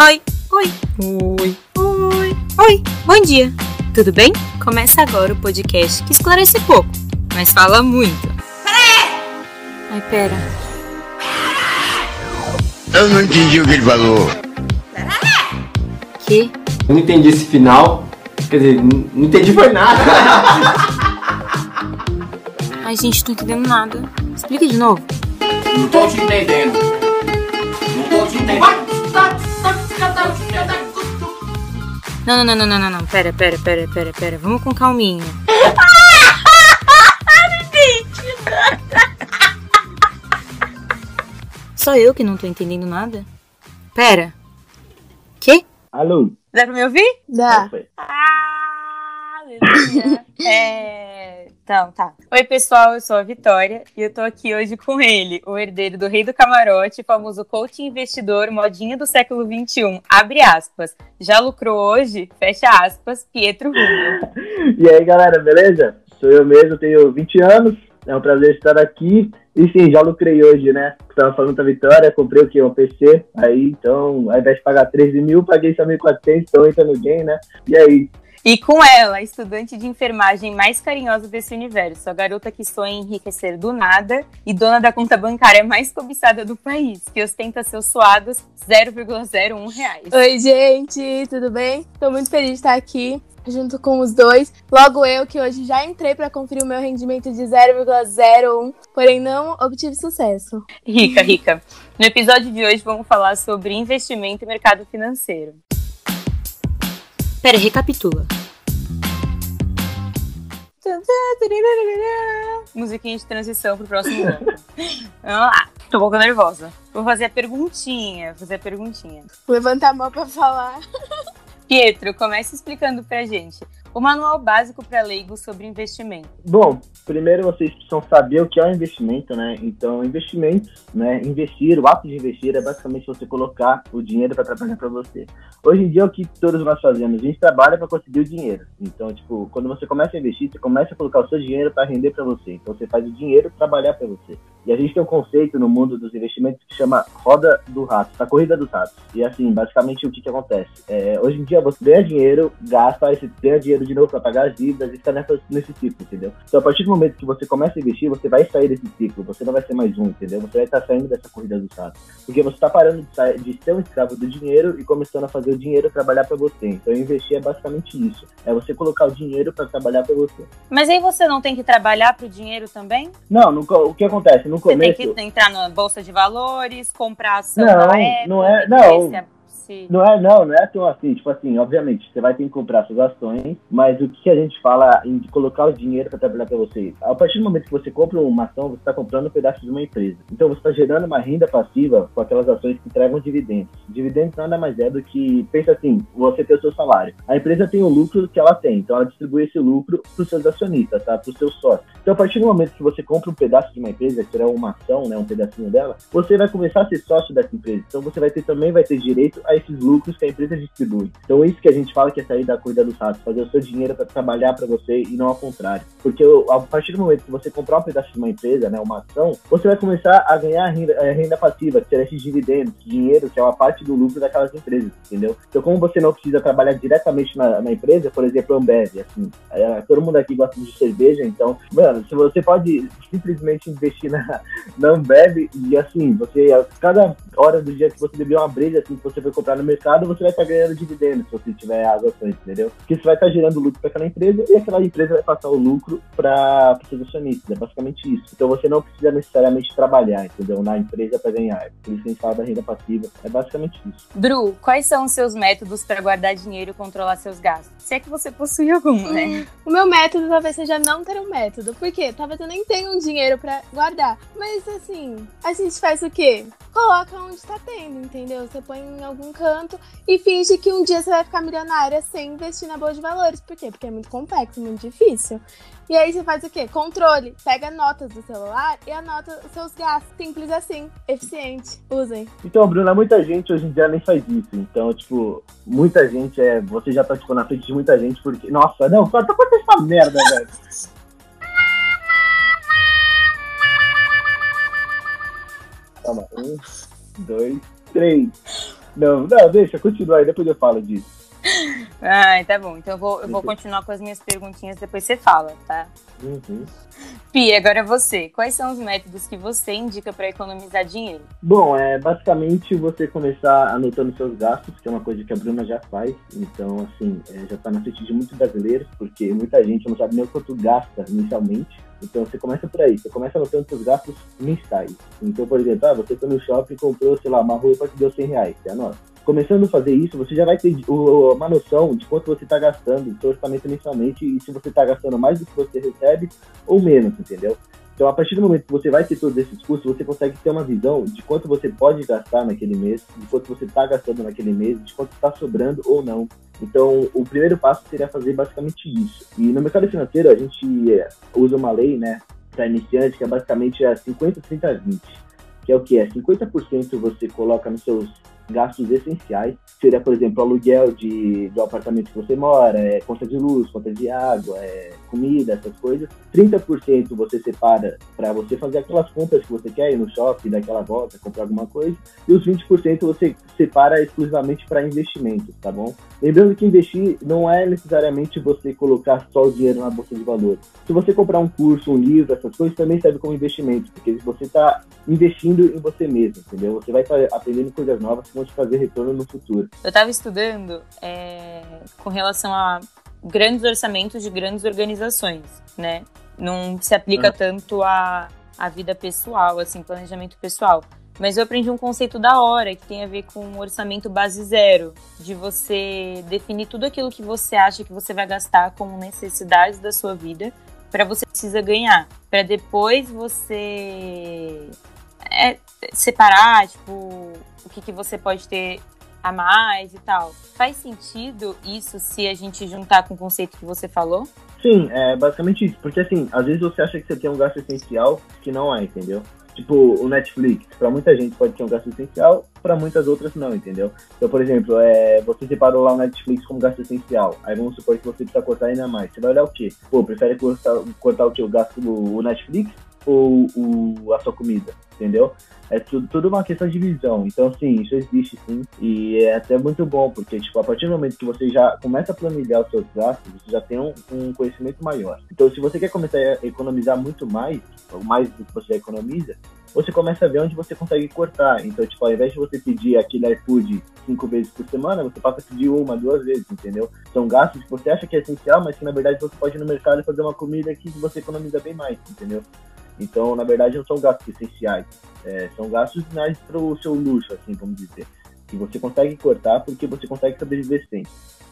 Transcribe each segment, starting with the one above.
Oi, oi, oi, oi, oi, bom dia, tudo bem? Começa agora o podcast que esclarece pouco, mas fala muito. Ai, pera. Eu não entendi o que ele falou. Que? Eu não entendi esse final. Quer dizer, não entendi foi nada. Ai, gente, tô entendendo nada. Explica de novo. Não tô te entendendo. Não tô te entendendo. Não, não, não, não, não, não, não. Pera, pera, pera, pera, pera. Vamos com calminha. Só eu que não tô entendendo nada? Pera. Que? Alô? Dá pra me ouvir? Dá. Ah, é. Então, tá. Oi, pessoal, eu sou a Vitória e eu tô aqui hoje com ele, o herdeiro do Rei do Camarote, famoso coach investidor, modinha do século XXI. Abre aspas. Já lucrou hoje? Fecha aspas. Pietro Rubio. E aí, galera, beleza? Sou eu mesmo, tenho 20 anos. É um prazer estar aqui. E sim, já lucrei hoje, né? Tava falando da Vitória, comprei o quê? Um PC. Aí, então, ao invés de pagar 13 mil, paguei só 1.400, então entra no game, né? E aí? E com ela, a estudante de enfermagem mais carinhosa desse universo, a garota que sonha em enriquecer do nada e dona da conta bancária mais cobiçada do país, que ostenta seus suados 0,01 reais. Oi, gente, tudo bem? Tô muito feliz de estar aqui junto com os dois. Logo eu, que hoje já entrei para conferir o meu rendimento de 0,01, porém não obtive sucesso. Rica, rica. No episódio de hoje vamos falar sobre investimento e mercado financeiro. Pera, recapitula. Musiquinha de transição pro próximo bloco. Vamos lá. Tô um pouco nervosa. Vou fazer a perguntinha. Vou fazer a perguntinha. Levantar a mão para falar. Pietro, comece explicando pra gente o manual básico para leigos sobre investimento. Bom, primeiro vocês precisam saber o que é um investimento, né? Então, investimento, né? Investir, o ato de investir é basicamente você colocar o dinheiro para trabalhar para você. Hoje em dia, é o que todos nós fazemos? A gente trabalha para conseguir o dinheiro. Então, tipo, quando você começa a investir, você começa a colocar o seu dinheiro para render para você. Então, você faz o dinheiro trabalhar para você. E a gente tem um conceito no mundo dos investimentos que chama roda do rato, a corrida dos ratos. E assim, basicamente o que, que acontece? É, hoje em dia você ganha dinheiro, gasta, aí você ganha dinheiro de novo para pagar as dívidas e fica nessa, nesse ciclo, entendeu? Então a partir do momento que você começa a investir, você vai sair desse ciclo, você não vai ser mais um, entendeu? Você vai estar saindo dessa corrida dos ratos. Porque você está parando de, sair, de ser um escravo do dinheiro e começando a fazer o dinheiro trabalhar para você. Então investir é basicamente isso. É você colocar o dinheiro para trabalhar para você. Mas aí você não tem que trabalhar pro dinheiro também? Não, no, o que acontece? No Você começo. tem que entrar na bolsa de valores, comprar ação Não, não é- não. É- Não é, não, não é tão assim. Tipo assim, obviamente, você vai ter que comprar suas ações, mas o que a gente fala em colocar o dinheiro para trabalhar para você? A partir do momento que você compra uma ação, você está comprando um pedaço de uma empresa. Então você está gerando uma renda passiva com aquelas ações que entregam dividendos. Dividendos nada mais é do que, pensa assim, você tem o seu salário. A empresa tem o lucro que ela tem, então ela distribui esse lucro para os seus acionistas, tá? Para os seus sócios. Então a partir do momento que você compra um pedaço de uma empresa, que será uma ação, né, um pedacinho dela, você vai começar a ser sócio dessa empresa. Então você vai ter também vai ter direito a esses lucros que a empresa distribui. Então isso que a gente fala que é sair da corrida dos ratos, fazer o seu dinheiro para trabalhar para você e não ao contrário. Porque a partir do momento que você comprar um pedaço de uma empresa, né, uma ação, você vai começar a ganhar renda, eh, renda passiva, que esses dividendos, dinheiro, que é uma parte do lucro daquelas empresas, entendeu? Então como você não precisa trabalhar diretamente na, na empresa, por exemplo, a Ambev, assim, eh, todo mundo aqui gosta de cerveja, então, mano, se você pode simplesmente investir na, na Ambev e assim, você, a cada hora do dia que você beber uma breja, assim, que você comprar no mercado, você vai estar ganhando dividendos se você tiver as ações, entendeu? Porque você vai estar gerando lucro para aquela empresa e aquela empresa vai passar o lucro para os seus acionistas. É basicamente isso. Então você não precisa necessariamente trabalhar, entendeu? Na empresa para ganhar. Por isso que a gente fala da renda passiva. É basicamente isso. Bru, quais são os seus métodos para guardar dinheiro e controlar seus gastos? Se é que você possui algum, né? O meu método talvez seja não ter um método. Por quê? Talvez eu nem tenha um dinheiro pra guardar. Mas assim, a gente faz o quê? Coloca onde tá tendo, entendeu? Você põe em algum canto e finge que um dia você vai ficar milionária sem investir na bolsa de valores. Por quê? Porque é muito complexo, muito difícil. E aí você faz o quê? Controle. Pega notas do celular e anota os seus gastos. Simples assim. Eficiente. Usem. Então, Bruna, muita gente hoje em dia nem faz isso. Então, tipo, muita gente é. Você já tá, tipo, na frente de muita gente porque. Nossa, não, tá acontecendo essa merda, velho. Calma, um, dois, três. Não, não, deixa, continua aí, depois eu falo disso. Ai, tá bom. Então eu vou, eu vou continuar com as minhas perguntinhas, depois você fala, tá? Uhum. Pi, agora é você. Quais são os métodos que você indica para economizar dinheiro? Bom, é basicamente você começar anotando seus gastos, que é uma coisa que a Bruna já faz. Então, assim, é, já está na frente de muitos brasileiros, porque muita gente não sabe nem o quanto gasta inicialmente. Então, você começa por aí, você começa anotando seus gastos mensais. Então, por exemplo, ah, você foi no shopping e comprou, sei lá, uma roupa que deu 100 reais, você anota. Começando a fazer isso, você já vai ter uma noção de quanto você está gastando, do seu orçamento mensalmente, e se você está gastando mais do que você recebe ou menos, entendeu? Então, a partir do momento que você vai ter todos esses custos, você consegue ter uma visão de quanto você pode gastar naquele mês, de quanto você está gastando naquele mês, de quanto está sobrando ou não. Então, o primeiro passo seria fazer basicamente isso. E no mercado financeiro, a gente é, usa uma lei, né, para iniciante, que é basicamente a 50, 30, 20. Que é o que? É 50% você coloca nos seus gastos essenciais. Seria, por exemplo, aluguel de, do apartamento que você mora, é, conta de luz, conta de água, é, comida, essas coisas. 30% você separa para você fazer aquelas compras que você quer ir no shopping, dar aquela volta, comprar alguma coisa. E os 20% você separa exclusivamente para investimentos, tá bom? Lembrando que investir não é necessariamente você colocar só o dinheiro na bolsa de valores. Se você comprar um curso, um livro, essas coisas também serve como investimento, porque você está investindo em você mesmo, entendeu? Você vai aprendendo coisas novas vão te fazer retorno no futuro. Eu estava estudando é, com relação a grandes orçamentos de grandes organizações, né? Não se aplica tanto à, à vida pessoal, assim, planejamento pessoal. Mas eu aprendi um conceito da hora que tem a ver com o orçamento base zero, de você definir tudo aquilo que você acha que você vai gastar como necessidades da sua vida para você precisa ganhar, para depois você é, separar, tipo, o que, que você pode ter a mais e tal. Faz sentido isso se a gente juntar com o conceito que você falou? Sim, é basicamente isso. Porque assim, às vezes você acha que você tem um gasto essencial que não é, entendeu? Tipo, o Netflix, para muita gente pode ser um gasto essencial, para muitas outras não, entendeu? Então, por exemplo, é, você separou lá o Netflix como gasto essencial. Aí vamos supor que você precisa cortar ainda mais. Você vai olhar o quê? Pô, prefere cortar, cortar o quê? O gasto do Netflix ou o, a sua comida? Entendeu? É tudo, tudo uma questão de visão. Então, sim, isso existe sim. E é até muito bom, porque, tipo, a partir do momento que você já começa a planilhar os seus gastos, você já tem um, um conhecimento maior. Então, se você quer começar a economizar muito mais, ou mais do que você economiza, você começa a ver onde você consegue cortar. Então, tipo, ao invés de você pedir aquele iFood cinco vezes por semana, você passa a pedir uma, duas vezes, entendeu? São gastos que você acha que é essencial, mas que na verdade você pode ir no mercado e fazer uma comida que você economiza bem mais, entendeu? Então, na verdade, não são gastos essenciais. É, são gastos mais para o seu luxo, assim, vamos dizer. Que você consegue cortar porque você consegue sobreviver sem.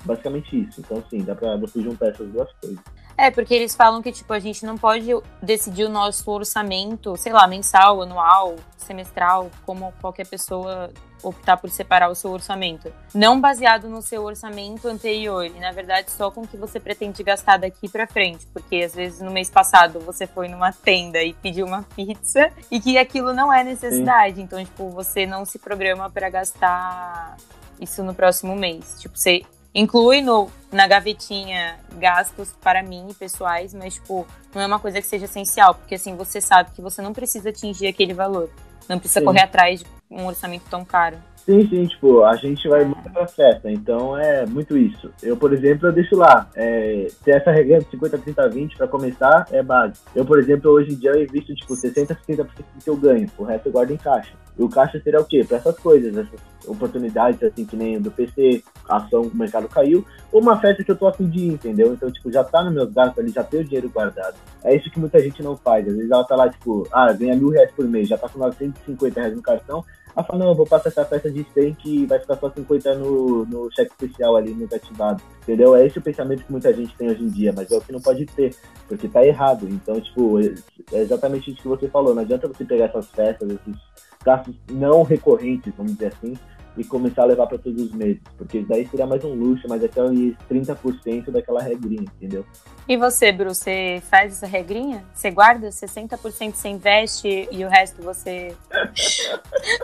Basicamente isso. Então, sim, dá pra você juntar essas duas coisas. É, porque eles falam que, tipo, a gente não pode decidir o nosso orçamento, sei lá, mensal, anual, semestral, como qualquer pessoa optar por separar o seu orçamento. Não baseado no seu orçamento anterior, e na verdade só com o que você pretende gastar daqui pra frente. Porque às vezes no mês passado você foi numa tenda e pediu uma pizza e que aquilo não é necessidade. Sim. Então, tipo, você não se programa para gastar isso no próximo mês. Tipo, você inclui no, na gavetinha gastos para mim e pessoais, mas, tipo, não é uma coisa que seja essencial, porque assim, você sabe que você não precisa atingir aquele valor. Não precisa Sim. correr atrás de um orçamento tão caro. Sim, sim, tipo, a gente vai muito pra festa, então é muito isso. Eu, por exemplo, eu deixo lá, é, ter essa regra de 50, 30, 20 pra começar é base. Eu, por exemplo, hoje em dia eu invisto, tipo, 60, 70% do que eu ganho, o resto eu guardo em caixa. E o caixa seria o quê? Pra essas coisas, essas oportunidades, assim, que nem do PC, a ação, o mercado caiu, ou uma festa que eu tô afim de ir, entendeu? Então, tipo, já tá nos meus gastos ali, já tem o dinheiro guardado. É isso que muita gente não faz. Às vezes ela tá lá, tipo, ah, ganha mil reais por mês, já tá com 950 reais no cartão, ela fala, não, eu vou passar essa festa de 100 que vai ficar só 50 no, no cheque especial ali, no ativado. Entendeu? É esse o pensamento que muita gente tem hoje em dia, mas é o que não pode ter, porque tá errado. Então, tipo, é exatamente isso que você falou. Não adianta você pegar essas festas, esses gastos não recorrentes, vamos dizer assim, e começar a levar para todos os meses, porque daí seria mais um luxo, mas aqueles 30% daquela regrinha, entendeu? E você, Bru, você faz essa regrinha? Você guarda 60% você investe e o resto você,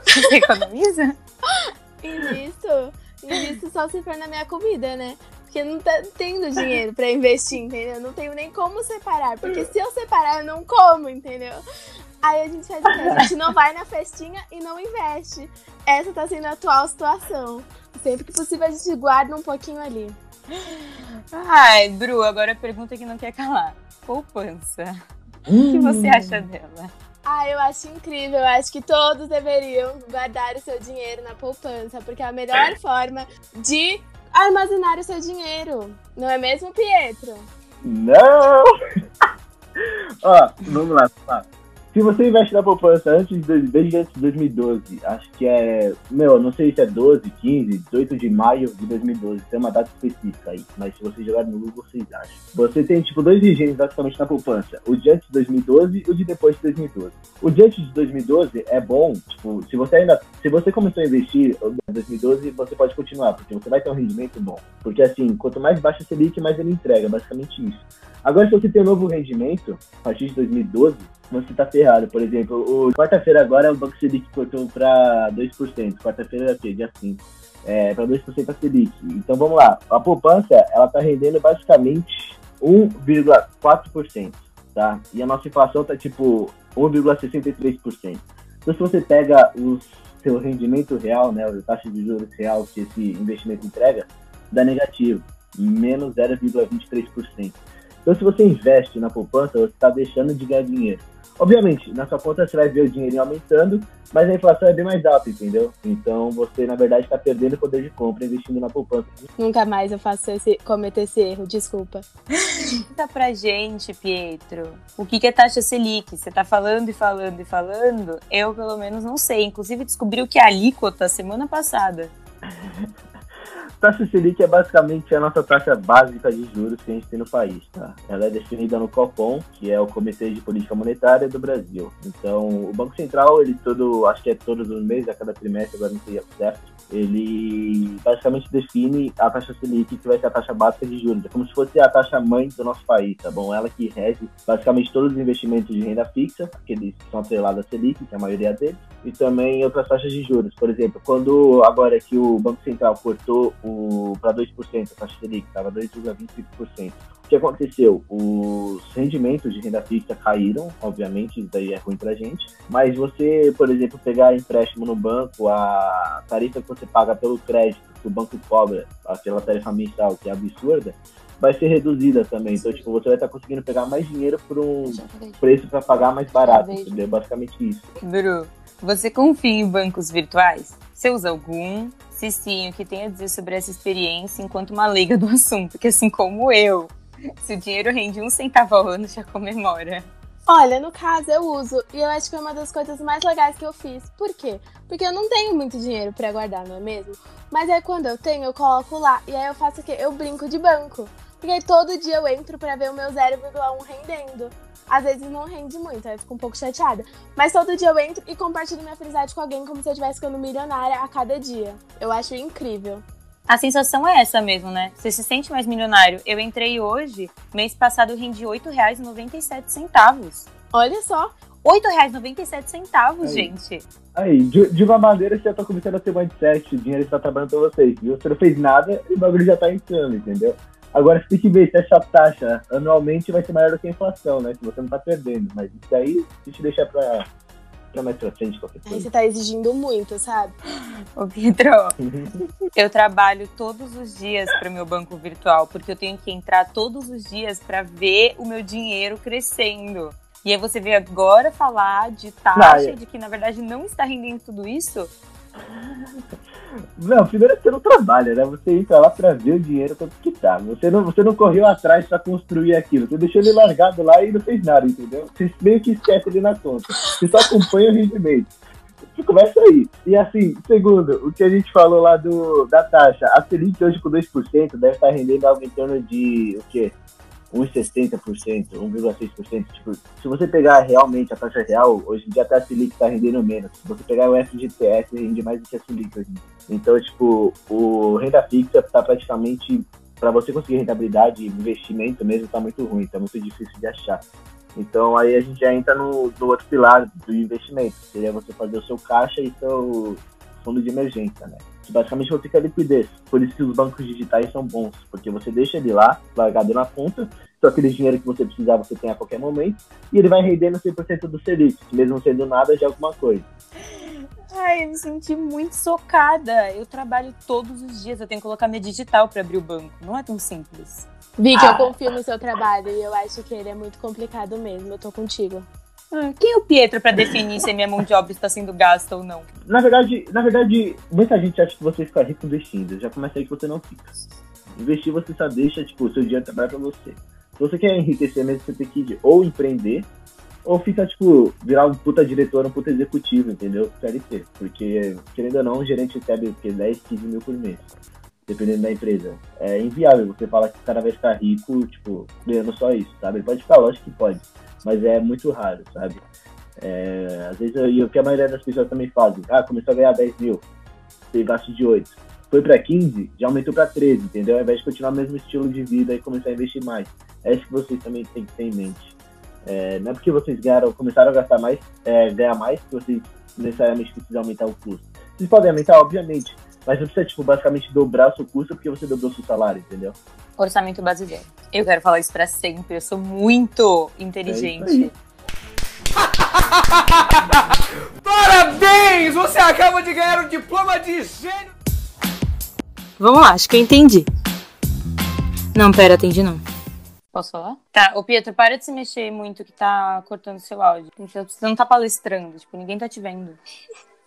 você economiza? Invisto. Invisto só se for na minha comida, né? Porque não tá tendo dinheiro para investir, entendeu? Não tenho nem como separar. Porque se eu separar, eu não como, entendeu? Aí a gente faz o quê? A gente não vai na festinha e não investe. Essa tá sendo a atual situação. Sempre que possível a gente guarda um pouquinho ali. Ai, Bru, agora a pergunta que não quer calar. Poupança. O que você acha dela? Ah, eu acho incrível. Eu acho que todos deveriam guardar o seu dinheiro na poupança, porque é a melhor forma de armazenar o seu dinheiro. Não é mesmo, Pietro? Não! Ó, vamos lá, vamos lá. Se você investe na poupança antes de, desde antes de 2012, acho que é. Meu, não sei se é 12, 15, 18 de maio de 2012, tem uma data específica aí, mas se você jogar no Google, vocês acham. Você tem, tipo, dois regimes basicamente na poupança: o de antes de 2012 e o de depois de 2012. O de antes de 2012 é bom, tipo, se você ainda. Se você começou a investir em 2012, você pode continuar, porque você vai ter um rendimento bom. Porque assim, quanto mais baixo a Selic, mais ele entrega, basicamente isso. Agora, se você tem um novo rendimento, a partir de 2012, você tá ferrado. Por exemplo, o quarta-feira agora o Banco Selic cortou para 2%. Quarta-feira é o quê? Dia 5. É, para 2% a Selic. Então vamos lá. A poupança, ela tá rendendo basicamente 1,4%, tá? E a nossa inflação tá tipo 1,63%. Então se você pega o seu rendimento real, né, a taxa de juros real que esse investimento entrega, dá negativo, menos 0,23%. Então se você investe na poupança, você está deixando de ganhar dinheiro. Obviamente, na sua conta você vai ver o dinheirinho aumentando, mas a inflação é bem mais alta, entendeu? Então você, na verdade, está perdendo o poder de compra investindo na poupança. Nunca mais eu faço esse, cometer esse erro, desculpa. Conta pra gente, Pietro, o que, que é taxa Selic? Você tá falando e falando e falando, eu pelo menos não sei. Inclusive descobri o que é alíquota semana passada. Taxa Selic é basicamente a nossa taxa básica de juros que a gente tem no país, tá? Ela é definida no COPOM, que é o Comitê de Política Monetária do Brasil. Então, o Banco Central, ele todo, acho que é todos os meses, a cada trimestre, agora não sei certo, ele basicamente define a taxa Selic, que vai ser a taxa básica de juros. É como se fosse a taxa mãe do nosso país, tá bom? Ela que rege basicamente todos os investimentos de renda fixa, aqueles que são atrelados à Selic, que é a maioria deles, e também outras taxas de juros. Por exemplo, quando agora que o Banco Central cortou para 2%, a taxa Selic estava 2,25%. O que aconteceu? Os rendimentos de renda fixa caíram, obviamente, isso daí é ruim pra gente. Mas você, por exemplo, pegar empréstimo no banco, a tarifa que você paga pelo crédito que o banco cobra, aquela tarifa mensal que é absurda, vai ser reduzida também. Então, tipo, você vai estar conseguindo pegar mais dinheiro por um preço para pagar mais barato, entendeu? Basicamente isso. Bru, você confia em bancos virtuais? Você usa algum? Se sim, o que tem a dizer sobre essa experiência enquanto uma leiga do assunto? Que assim como eu, se o dinheiro rende um centavo ao ano, já comemora. Olha, no caso eu uso e eu acho que é uma das coisas mais legais que eu fiz. Por quê? Porque eu não tenho muito dinheiro para guardar, não é mesmo? Mas aí quando eu tenho, eu coloco lá e aí eu faço o quê? Eu brinco de banco. Porque aí todo dia eu entro para ver o meu 0,1 rendendo. Às vezes não rende muito, aí eu fico um pouco chateada. Mas todo dia eu entro e compartilho minha felicidade com alguém como se eu estivesse ficando milionária a cada dia. Eu acho incrível. A sensação é essa mesmo, né? Você se sente mais milionário. Eu entrei hoje, mês passado eu rendi R$ 8,97. Olha só. R$ 8,97, gente. Aí, de, de, uma maneira você já tá começando a ter mindset, o dinheiro está trabalhando pra vocês, viu? Você não fez nada e o bagulho já tá entrando, entendeu? Agora você tem que ver se essa taxa anualmente vai ser maior do que a inflação, né? Se você não tá perdendo. Mas isso daí, a gente deixa pra pra mais pra frente qualquer coisa. Aí você tá exigindo muito, sabe? Ô, Pedro, eu trabalho todos os dias para o meu banco virtual, porque eu tenho que entrar todos os dias para ver o meu dinheiro crescendo. E aí você vê agora falar de taxa, de que na verdade não está rendendo tudo isso. Não, primeiro você não trabalha, né? Você entra lá pra ver o dinheiro quanto que tá. Você não, você não correu atrás pra construir aquilo. Você deixou ele largado lá e não fez nada, entendeu? Você meio que esquece ele na conta. Você só acompanha o rendimento. Você começa aí. E assim, segundo, o que a gente falou lá do, da taxa. A Selic hoje com 2% deve estar rendendo algo em torno de o quê? 1,60%, 1,6%. Tipo, se você pegar realmente a taxa real, hoje em dia até a Selic está rendendo menos. Se você pegar o FGTS, rende mais do que a Selic hoje em dia. Então, tipo, o renda fixa está praticamente, para você conseguir rentabilidade, investimento mesmo, está muito ruim, está muito difícil de achar. Então, aí a gente já entra no, no outro pilar do investimento, seria você fazer o seu caixa e seu fundo de emergência, né? Basicamente você quer liquidez. Por isso que os bancos digitais são bons, porque você deixa ele lá, largado na conta, só aquele dinheiro que você precisar você tem a qualquer momento, e ele vai rendendo 100% do Selic, mesmo sendo nada de alguma coisa. Ai, eu me senti muito socada. Eu trabalho todos os dias, eu tenho que colocar minha digital para abrir o banco. Não é tão simples. Vicky, Ah. eu confio no seu trabalho e eu acho que ele é muito complicado mesmo. Eu tô contigo. Ah, Quem é o Pietro para definir se a minha mão de obra está sendo gasta ou não? Na verdade, na verdade, muita gente acha que você fica rico investindo. Já começa aí que você não fica. Investir você só deixa, tipo, o seu dinheiro trabalhar pra você. Se você quer enriquecer mesmo, você tem que ou empreender, ou fica, tipo, virar um puta diretor, um puta executivo, entendeu? CLT. Porque, querendo ou não, o gerente recebe o quê? 10, 15 mil por mês. Dependendo da empresa. É inviável você falar que o cara vai ficar rico, tipo, ganhando só isso, sabe? Ele pode ficar, lógico que pode. Mas é muito raro, sabe? É, às vezes, e o que a maioria das pessoas também fazem, ah, começou a ganhar 10 mil, tem gasto de 8. Foi pra 15, já aumentou pra 13, entendeu? Ao invés de continuar o mesmo estilo de vida e começar a investir mais. É isso que vocês também têm que ter em mente. É, não é porque vocês ganharam, começaram a gastar mais, é, ganhar mais, que vocês necessariamente precisam aumentar o custo. Vocês podem aumentar, obviamente, mas não precisa, tipo, basicamente dobrar o seu custo porque você dobrou o seu salário, entendeu? Orçamento brasileiro. Eu quero falar isso pra sempre. Eu sou muito É inteligente. aí. Parabéns! Você acaba de ganhar o diploma de gênio. Vamos lá, acho que eu entendi. Não, pera, entendi não. Posso falar? Tá, ô Pietro, para de se mexer muito que tá cortando seu áudio. Você não tá palestrando, tipo, ninguém tá te vendo.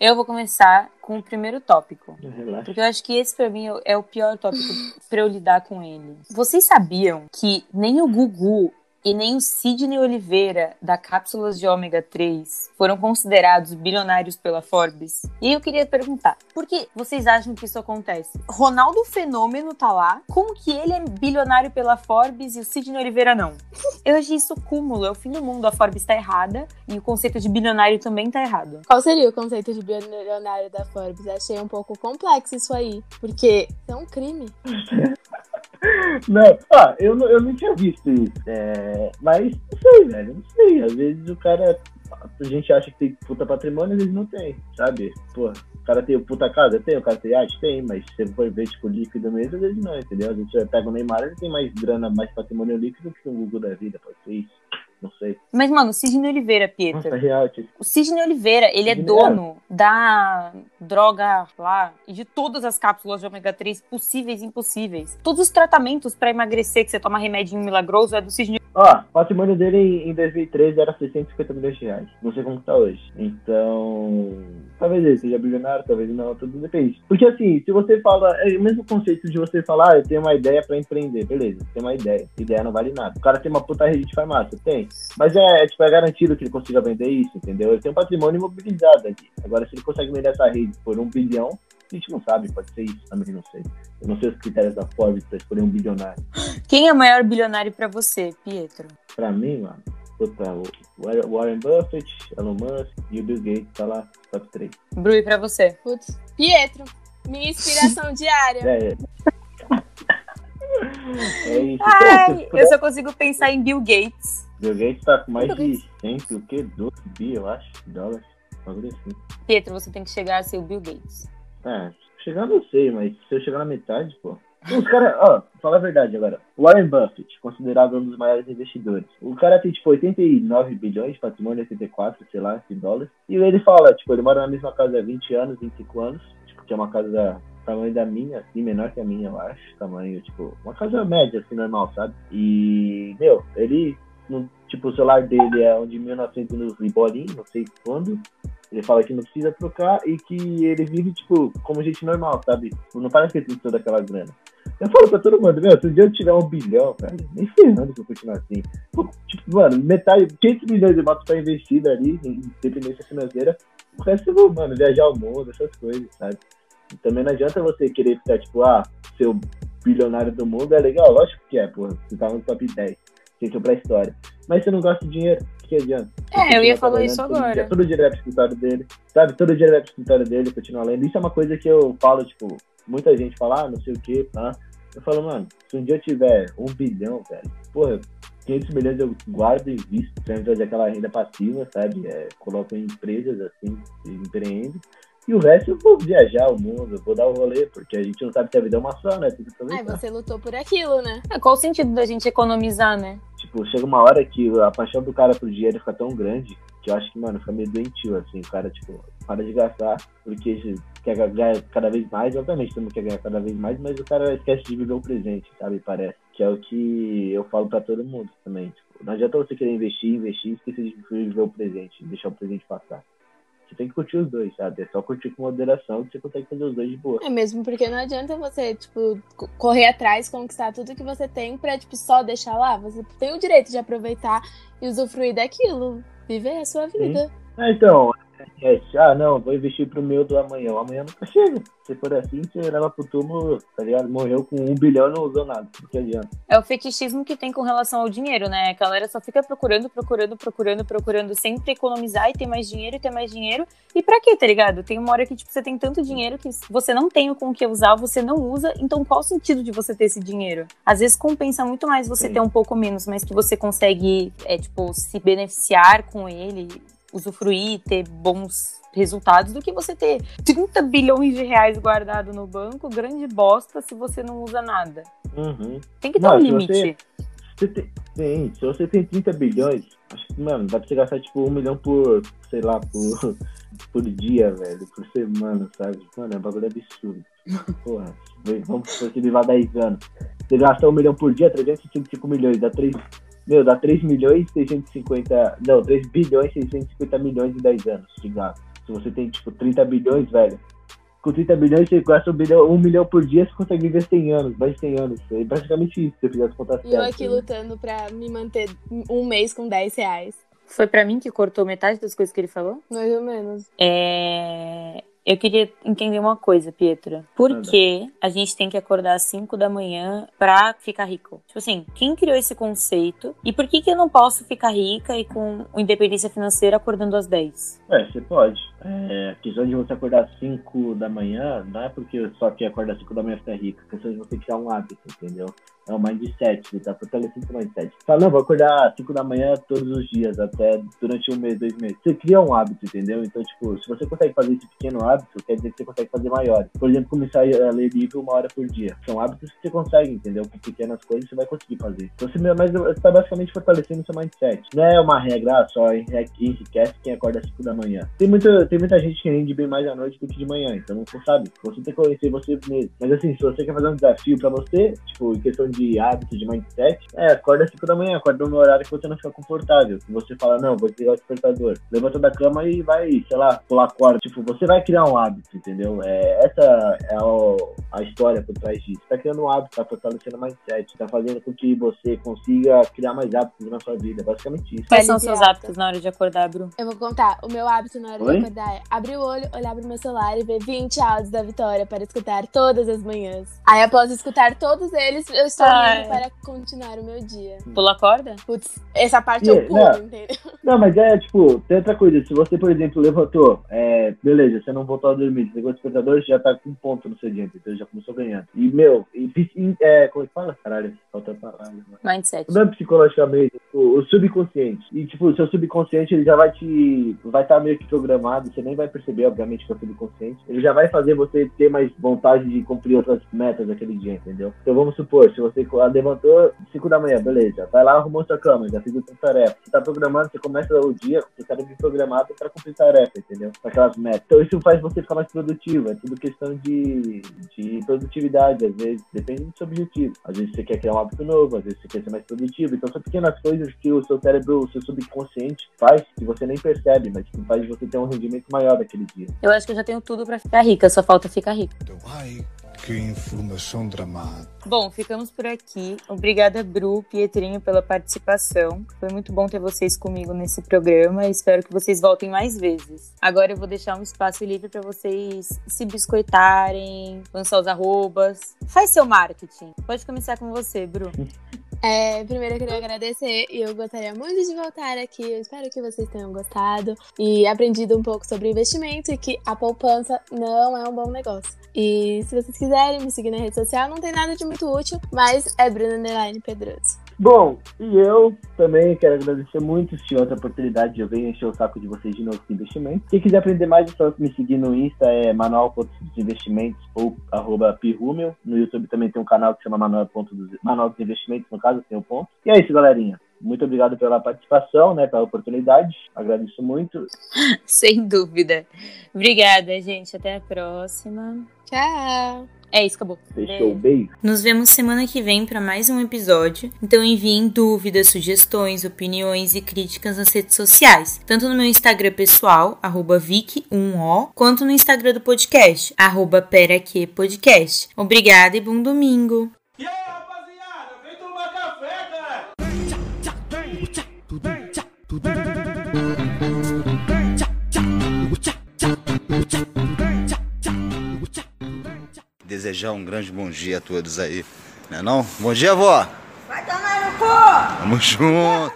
Eu vou começar com o primeiro tópico. Relaxa. Porque eu acho que esse pra mim é o pior tópico pra eu lidar com ele. Vocês sabiam que nem o Gugu e nem o Sidney Oliveira da Cápsulas de Ômega 3 foram considerados bilionários pela Forbes? E eu queria perguntar, por que vocês acham que isso acontece? Ronaldo Fenômeno tá lá, como que ele é bilionário pela Forbes e o Sidney Oliveira não? Eu achei isso cúmulo, é o fim do mundo, a Forbes tá errada e o conceito de bilionário também tá errado. Qual seria o conceito de bilionário da Forbes? Achei um pouco complexo isso aí. Porque é um crime. Não, ah, eu, eu não tinha visto isso. É, mas não sei, velho. Não sei. Às vezes o cara. A gente acha que tem puta patrimônio, às vezes não tem, sabe? Pô, o cara tem puta casa? Tem, o cara tem arte? Tem, mas se você for ver, tipo, líquido mesmo, às vezes não, entendeu? Vezes você pega o Neymar, ele tem mais grana, mais patrimônio líquido que o Google da vida, pode ser isso. Não sei. Mas, mano, o Sidney Oliveira, Pietro. Nossa, real, tipo, O Sidney Oliveira, ele é Sidney dono da droga lá e de todas as cápsulas de ômega 3 possíveis e impossíveis. Todos os tratamentos pra emagrecer que você toma remedinho milagroso é do Sidney. Ó, o patrimônio dele em, em 2013 era 650 milhões de reais. Não sei como que tá hoje. Então, talvez ele seja bilionário, talvez não, tudo depende. Porque assim, se você fala, é o mesmo conceito de você falar, ah, eu tenho uma ideia pra empreender, beleza, tem uma ideia. Ideia não vale nada. O cara tem uma puta rede de farmácia, tem. Mas é, é, tipo, é garantido que ele consiga vender isso, entendeu? Ele tem um patrimônio imobilizado aqui. Agora, se ele consegue vender essa rede por um bilhão, a gente não sabe, pode ser isso, também não sei. Eu não sei os critérios da Forbes pra escolher um bilionário. Quem é o maior bilionário pra você, Pietro? Pra mim, mano, puta, o War- Warren Buffett, Elon Musk e o Bill Gates tá lá, top 3. Bru, e pra você? Putz. Pietro, minha inspiração diária. É, é. É isso. Ai, puder- eu só consigo pensar em Bill Gates. Bill Gates tá com mais Bill de 100, o quê? 12 bi, eu acho, dólares. Assim. Pietro, você tem que chegar a ser o Bill Gates. É, chegando eu sei, mas se eu chegar na metade, pô. Os caras, ó, fala a verdade agora. Warren Buffett, considerado um dos maiores investidores. O cara tem, tipo, 89 bilhões de patrimônio, 84, sei lá, de dólares. E ele fala, tipo, ele mora na mesma casa há 20 anos, 25 anos. Tipo, que é uma casa tamanho da minha, assim, menor que a minha, eu acho. Tamanho, tipo, uma casa média, assim, normal, sabe? E, meu, ele, tipo, o celular dele é um de 1900 e bolinho, não sei quando. Ele fala que não precisa trocar e que ele vive, tipo, como gente normal, sabe? Tipo, Não parece que tem toda aquela grana. Eu falo pra todo mundo, meu, se um dia eu tiver um bilhão, velho, nem ferrando que eu continuar assim. Tipo, mano, metade, 500 milhões eu boto pra investir ali, em independência financeira. O resto eu vou, mano, viajar ao mundo, essas coisas, sabe? E também não adianta você querer ficar, tipo, ah, ser o bilionário do mundo é legal, lógico que é, pô, você tá no top 10, você entrou pra história. Mas você não gosta de dinheiro, que adianta? É, eu ia Continuar falar isso agora. dia ele vai pro escritório dele, sabe? Todo dia ele vai pro escritório dele, continua lendo. Isso é uma coisa que eu falo, tipo, muita gente fala, ah, não sei o que, tá? Eu falo, mano, se um dia eu tiver um bilhão, velho, porra, 500 milhões eu guardo e invisto pra me trazer aquela renda passiva, sabe? É, coloco em empresas, assim, empreendo. E o resto eu vou viajar o mundo, vou dar o um rolê, porque a gente não sabe que a vida é uma só, né? Tem que aproveitar. Aí você lutou por aquilo, né? É, qual o sentido da gente economizar, né? Tipo, chega uma hora que a paixão do cara por dinheiro fica tão grande que eu acho que, mano, fica meio doentio, assim. O cara, tipo, para de gastar porque quer ganhar cada vez mais. Obviamente, mundo quer ganhar cada vez mais, mas o cara esquece de viver o presente, sabe? Parece. Que é o que eu falo pra todo mundo também. Tipo, não adianta você querer investir, investir esquecer de viver o presente, deixar o presente passar. Você tem que curtir os dois, sabe? É só curtir com moderação que você consegue fazer os dois de boa. É mesmo, porque não adianta você, tipo, correr atrás, conquistar tudo que você tem pra, tipo, só deixar lá. Você tem o direito de aproveitar e usufruir daquilo. Viver a sua vida. Sim. É, então, ah, não, vou investir pro meu do amanhã. O amanhã nunca chega. Se for assim, você leva pro túmulo, tá ligado? Morreu com um bilhão e não usou nada. O que adianta? É o fetichismo que tem com relação ao dinheiro, né? A galera só fica procurando, procurando, procurando, procurando, sempre economizar e ter mais dinheiro e ter mais dinheiro. E pra quê, tá ligado? Tem uma hora que, tipo, você tem tanto dinheiro que você não tem com o que usar, você não usa. Então, qual o sentido de você ter esse dinheiro? Às vezes compensa muito mais você Sim. ter um pouco menos, mas que você consegue, é, tipo, se beneficiar com ele usufruir, ter bons resultados do que você ter 30 bilhões de reais guardado no banco, grande bosta, se você não usa nada. Uhum. Tem que ter um limite. Você, você tem, se você tem 30 bilhões, acho que, mano, dá pra você gastar tipo um milhão por, sei lá, por, por dia, velho, por semana, sabe? Mano, é um bagulho absurdo. Porra, vamos se você levar 10 anos. Você gasta um milhão por dia, 365 milhões, dá 3 meu, dá 3 milhões e 650. Não, 3 bilhões e 650 milhões em 10 anos de gasto. Se você tem, tipo, 30 bilhões, velho. Com 30 bilhões, você gasta um, bilhão, um milhão por dia, você consegue viver 100 anos, mais de 100 anos. É basicamente isso, se eu fizer as contas certas. Eu aqui né? lutando pra me manter um mês com 10 reais. Foi para mim que cortou metade das coisas que ele falou? Mais ou menos. É... Eu queria entender uma coisa, Pietra. Por que a gente tem que acordar às 5 da manhã pra ficar rico? Tipo assim, quem criou esse conceito? E por que, que eu não posso ficar rica e com independência financeira acordando às 10? É, você pode. É, a questão de você acordar às 5 da manhã não é porque só que acorda às 5 da manhã ficar rico. A questão de você criar um hábito, entendeu? É o mindset, ele tá fortalecendo o mindset. Fala, não, vou acordar às 5 da manhã todos os dias, até durante um mês, dois meses. Você cria um hábito, entendeu? Então, tipo, se você consegue fazer esse pequeno hábito, quer dizer que você consegue fazer maiores. Por exemplo, começar a ler livro uma hora por dia. São hábitos que você consegue, entendeu? Com pequenas coisas você vai conseguir fazer. Então, você, mas você tá basicamente fortalecendo o seu mindset. Não é uma regra só enriquece quem acorda às 5 da manhã. Tem muita, tem muita gente que rende bem mais à noite do que de manhã, então você sabe. Você tem que conhecer você mesmo. Mas assim, se você quer fazer um desafio pra você, tipo, em questão de hábito, de mindset, é, acorda às 5 da manhã, acorda no horário que você não fica confortável. Que você fala, não, vou desligar o despertador. Levanta da cama e vai, sei lá, pular corda. Tipo, você vai criar um hábito, entendeu? É, essa é a, a história por trás disso. Tá criando um hábito, tá fortalecendo o mindset, tá fazendo com que você consiga criar mais hábitos na sua vida. Basicamente isso. Quais são os seus hábitos na hora de acordar, Bru? Eu vou contar. O meu hábito na hora Oi? de acordar é abrir o olho, olhar pro meu celular e ver 20 áudios da Vitória para escutar todas as manhãs. Aí, após escutar todos eles, eu indo para continuar o meu dia. Pula a corda? Putz, essa parte yeah, eu pulo, não. entendeu? Não, mas é, tipo, tem outra coisa. Se você, por exemplo, levantou, é, beleza, você não voltou a dormir, você pegou o despertador, você já tá com um ponto no seu dia, então já começou ganhando. E, meu, e, é, como é que fala? Caralho, falta palavra. Mindset. Não é psicologicamente, o, o, subconsciente. E, tipo, o seu subconsciente, ele já vai te, vai estar tá meio que programado, você nem vai perceber, obviamente, que é o subconsciente. Ele já vai fazer você ter mais vontade de cumprir outras metas daquele dia, entendeu? Então, vamos supor, se você levantou 5 da manhã, beleza, vai lá, arrumou sua cama, já fez a sua tarefa. Você tá programando, você começa o dia, você tá bem programado para cumprir tarefa, entendeu? Para aquelas metas. Então, isso faz você ficar mais produtivo, é tudo questão de, de produtividade, às vezes, depende do seu objetivo. Às vezes você quer criar um hábito novo, às vezes você quer ser mais produtivo. Então, são pequenas coisas que o seu cérebro, o seu subconsciente faz, que você nem percebe, mas que faz você ter um rendimento maior daquele dia. Eu acho que eu já tenho tudo para ficar rica, só falta ficar rica. Ai, que informação dramática. Bom, ficamos por aqui. Obrigada, Bru, Pietrinho, pela participação. Foi muito bom ter vocês comigo nesse programa. Espero que vocês voltem mais vezes. Agora eu vou deixar um espaço livre para vocês se biscoitarem, lançar os arrobas. Faz seu marketing. Pode começar com você, Bru. É, primeiro eu queria agradecer e eu gostaria muito de voltar aqui. Eu espero que vocês tenham gostado e aprendido um pouco sobre investimento e que a poupança não é um bom negócio. E se vocês quiserem me seguir na rede social, não tem nada de muito útil, mas é Bruna Pedroso. Bom, e eu também quero agradecer muito se tiver outra oportunidade de eu venho encher o saco de vocês de novo com investimento. Quem quiser aprender mais, é só me seguir no Insta, é manual.desinvestimentos ou arroba pirrumel. No YouTube também tem um canal que chama manual, manual dos investimentos, no caso tem o um ponto. E é isso, galerinha. Muito obrigado pela participação, né, pela oportunidade. Agradeço muito. Sem dúvida. Obrigada, gente. Até a próxima. Tchau. É isso, acabou. Fechou, beijo. Nos vemos semana que vem para mais um episódio. Então enviem dúvidas, sugestões, opiniões e críticas nas redes sociais, tanto no meu Instagram pessoal, Vic1O, quanto no Instagram do podcast, arroba Podcast. Obrigada e bom domingo! E Desejar um grande bom dia a todos aí, não é não? Bom dia, vó! Vai tomar no cu! Tamo junto!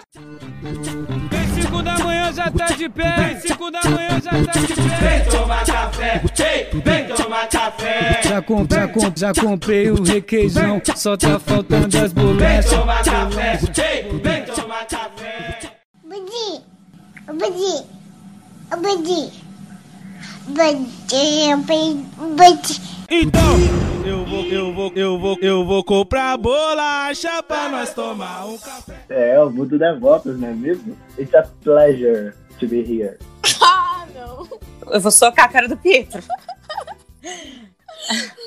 Em 5 da manhã já tá de pé, em 5 da manhã já tá de pé. Vem tomar café, ei, vem tomar café! Já, comp, já, comp, já comprei o requeijão, só tá faltando as Vem bolachas. tomar café, ei, vem tomar café! Budi! Budi! Budi! Budi! Budi! Então, eu vou, eu vou, eu vou, eu vou comprar bolacha pra nós tomar um café. É, o mundo dá voltas, não é mesmo? It's a pleasure to be here. Ah, não. Eu vou socar a cara do Pietro.